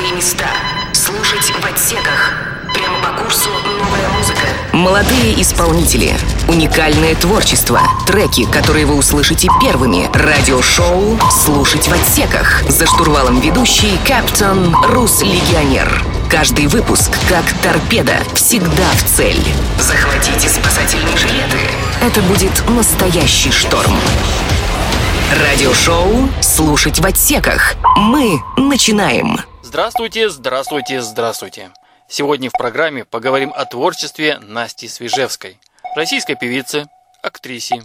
Новые места. Слушать в отсеках. Прямо по курсу «Новая музыка». Молодые исполнители. Уникальное творчество. Треки, которые вы услышите первыми. Радиошоу «Слушать в отсеках». За штурвалом ведущий Каптон Рус Легионер. Каждый выпуск, как торпеда, всегда в цель. Захватите спасательные жилеты. Это будет настоящий шторм. Радиошоу «Слушать в отсеках». Мы начинаем. Здравствуйте, здравствуйте, здравствуйте. Сегодня в программе поговорим о творчестве Насти Свежевской, российской певице, актрисе,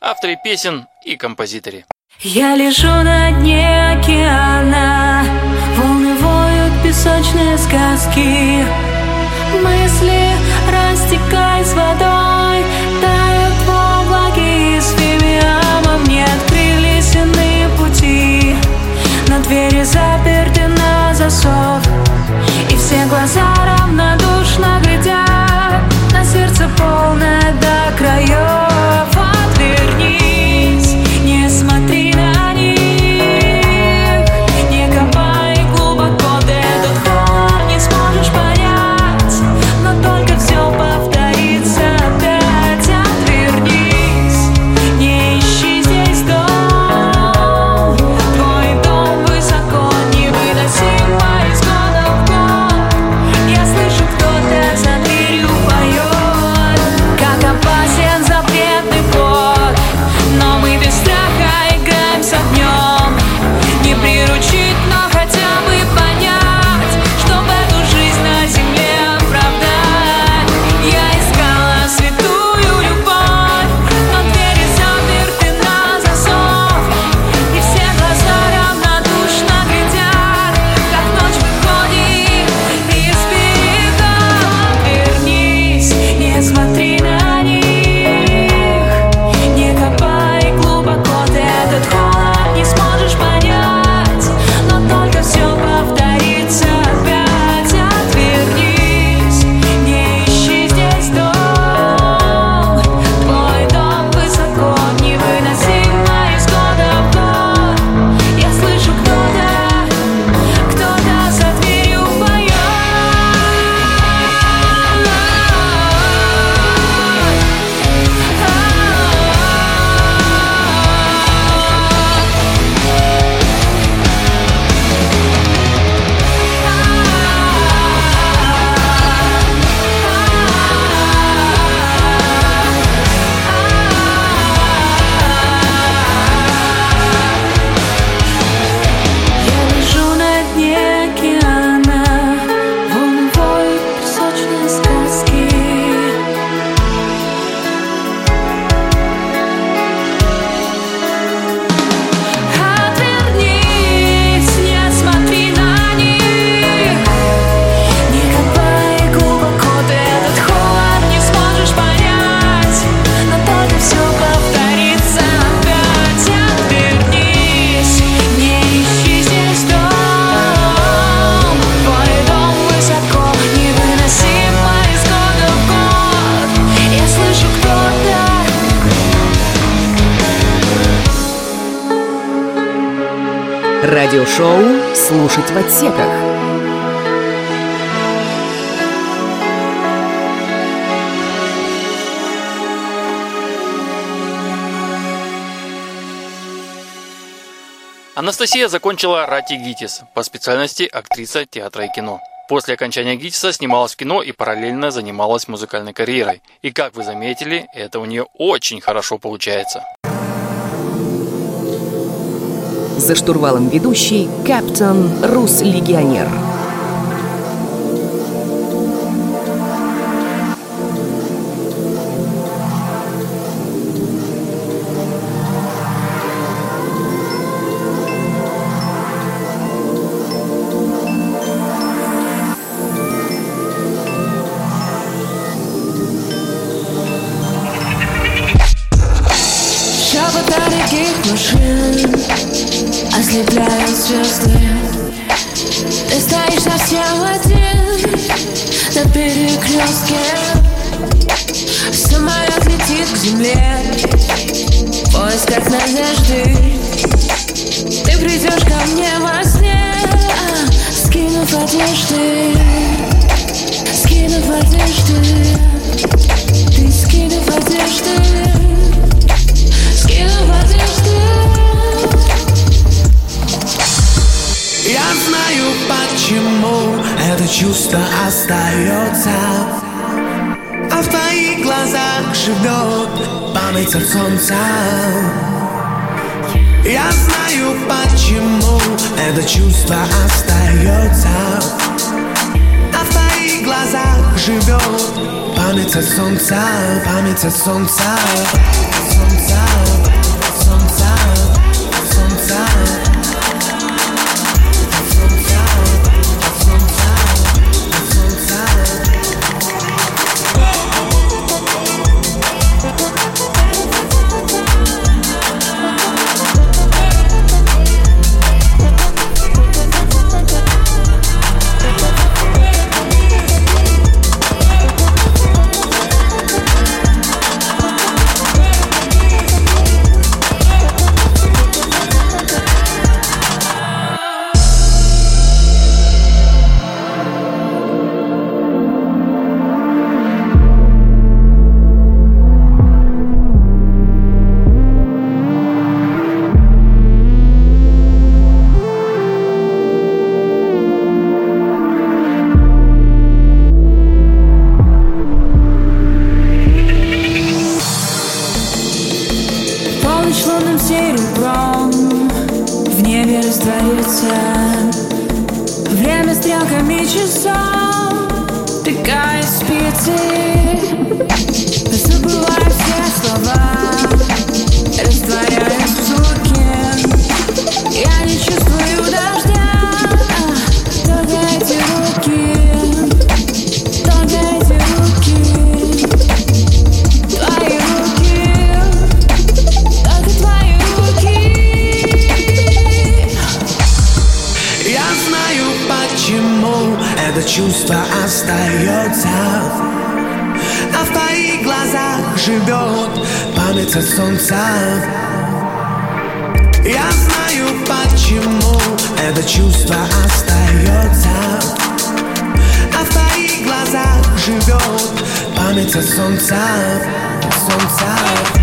авторе песен и композиторе. Я лежу на дне океана, волны воют песочные сказки, мысли растекаясь водой, тают в облаке из фимиама, мне открылись иные пути, на двери заперты засов, и все глаза равнодушно глядят, «Слушать в отсеках». Анастасия закончила Рати ГИТИС по специальности актриса театра и кино. После окончания ГИТИСа снималась в кино и параллельно занималась музыкальной карьерой. И как вы заметили, это у нее очень хорошо получается. За штурвалом ведущий Каптон Рус Легионер. Звезды. Ты стоишь совсем один На перекрестке. Самолет летит к земле. В поисках надежды. Ты придешь ко мне во сне Скину Скинув одежды. Скинув одежды. Ты скинув одежды почему это чувство остается А в твоих глазах живет память от солнца? Я знаю, почему это чувство остается А в твоих глазах живет память от солнца Память от солнца Солнца, память от солнца Солнца Солнца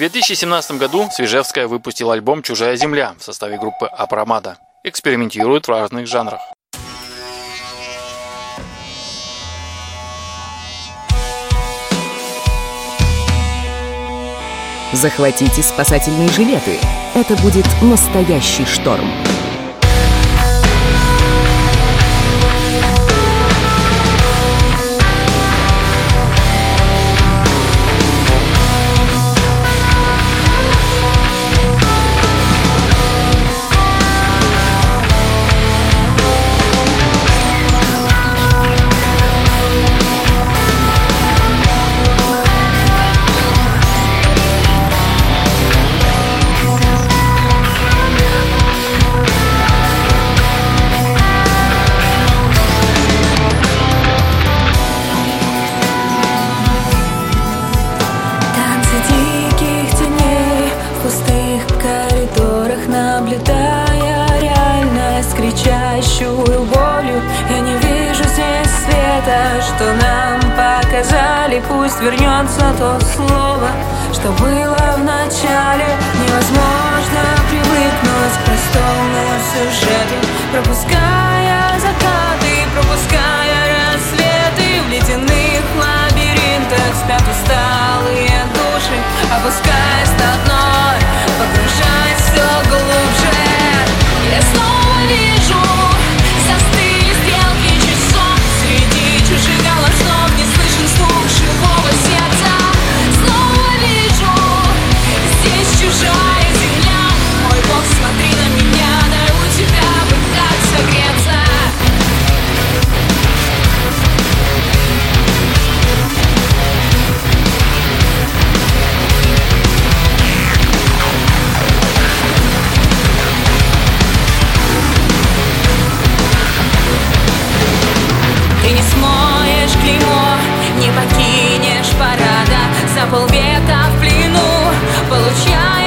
2017 году Свежевская выпустила альбом «Чужая земля» в составе группы Апромада. Экспериментирует в разных жанрах. Захватите спасательные жилеты. Это будет настоящий шторм. что нам показали Пусть вернется то слово, что было в начале. Невозможно привыкнуть к простому сюжету Пропуская закаты, пропуская рассветы В ледяных лабиринтах. Спят усталые души Опускаясь на дно. где-то в плену Получаю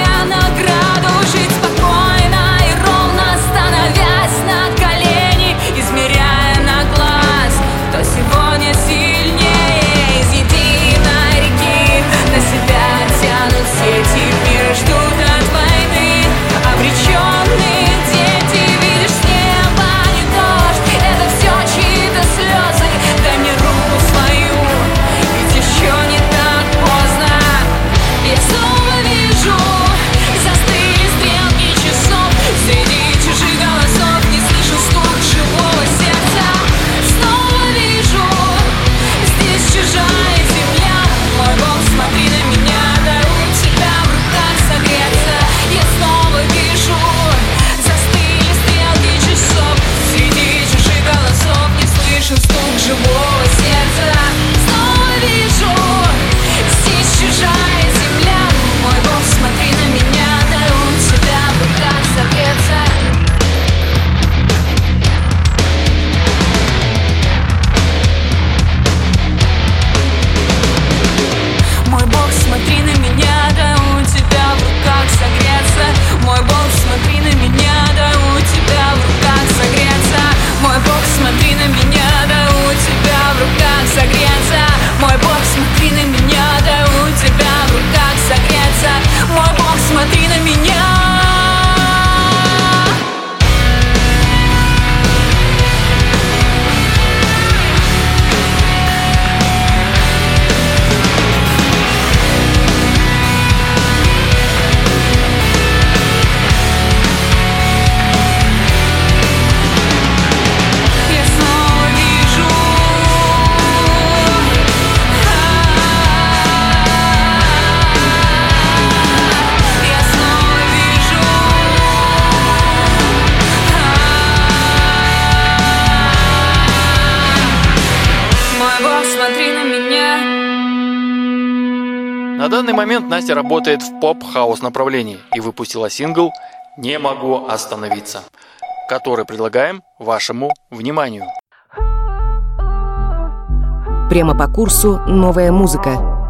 данный момент Настя работает в поп-хаус направлении и выпустила сингл «Не могу остановиться», который предлагаем вашему вниманию. Прямо по курсу «Новая музыка»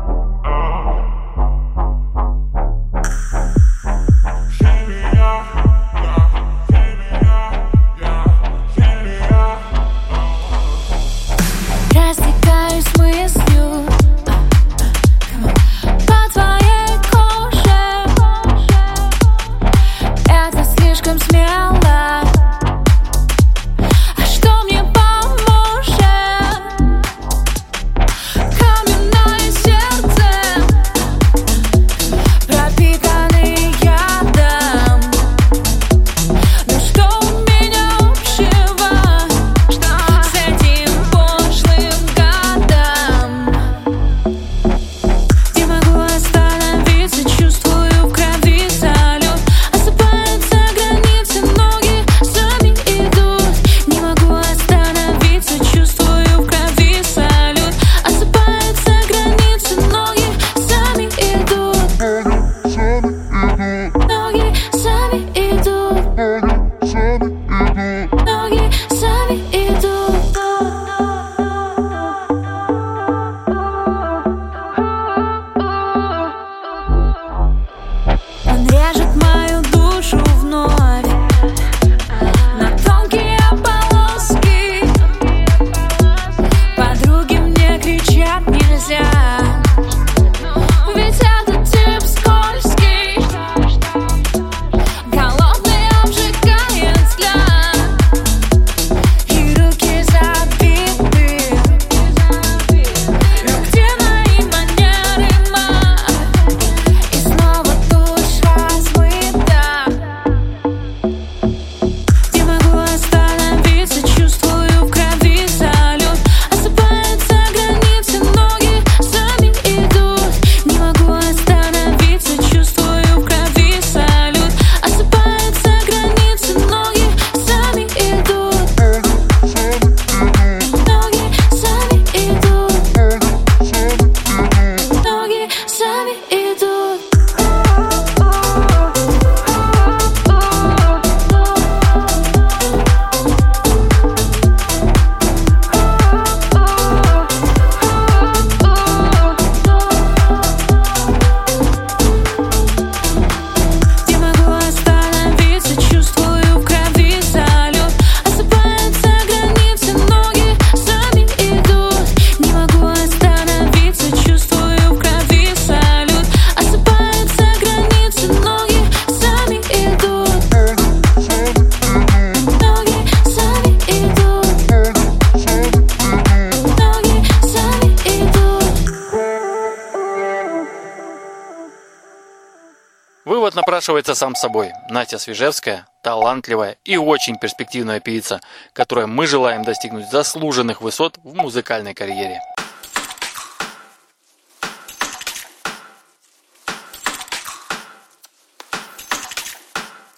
напрашивается сам собой. Настя Свежевская – талантливая и очень перспективная певица, которой мы желаем достигнуть заслуженных высот в музыкальной карьере.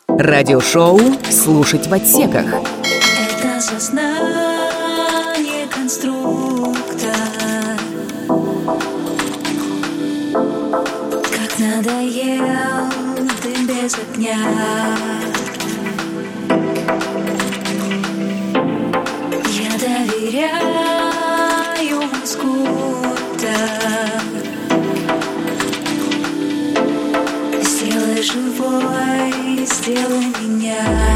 Радиошоу «Слушать в отсеках». Это сознание конструктор без огня Я. Доверяю мозгу-то Сделай живой, сделай меня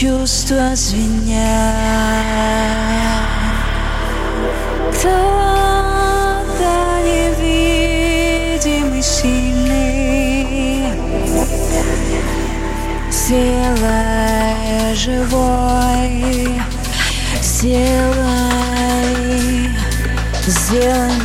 чувства звенят. Кто-то невидимый, сильный. Сделай живой Сделай, сделай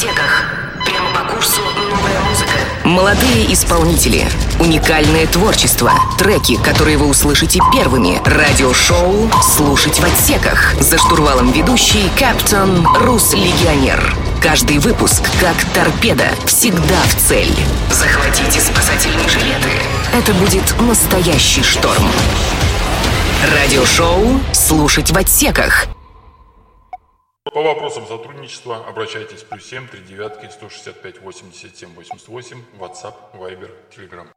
Отсеках. Прямо по курсу новая музыка. Молодые исполнители. Уникальное творчество. Треки, которые вы услышите первыми. Радиошоу «Слушать в отсеках». За штурвалом ведущий Каптон Рус Легионер. Каждый выпуск, как торпеда, всегда в цель. Захватите спасательные жилеты. Это будет настоящий шторм. Радиошоу «Слушать в отсеках». По вопросам сотрудничества обращайтесь плюс 7 3 девятки 165 87 88 WhatsApp, Viber, Telegram.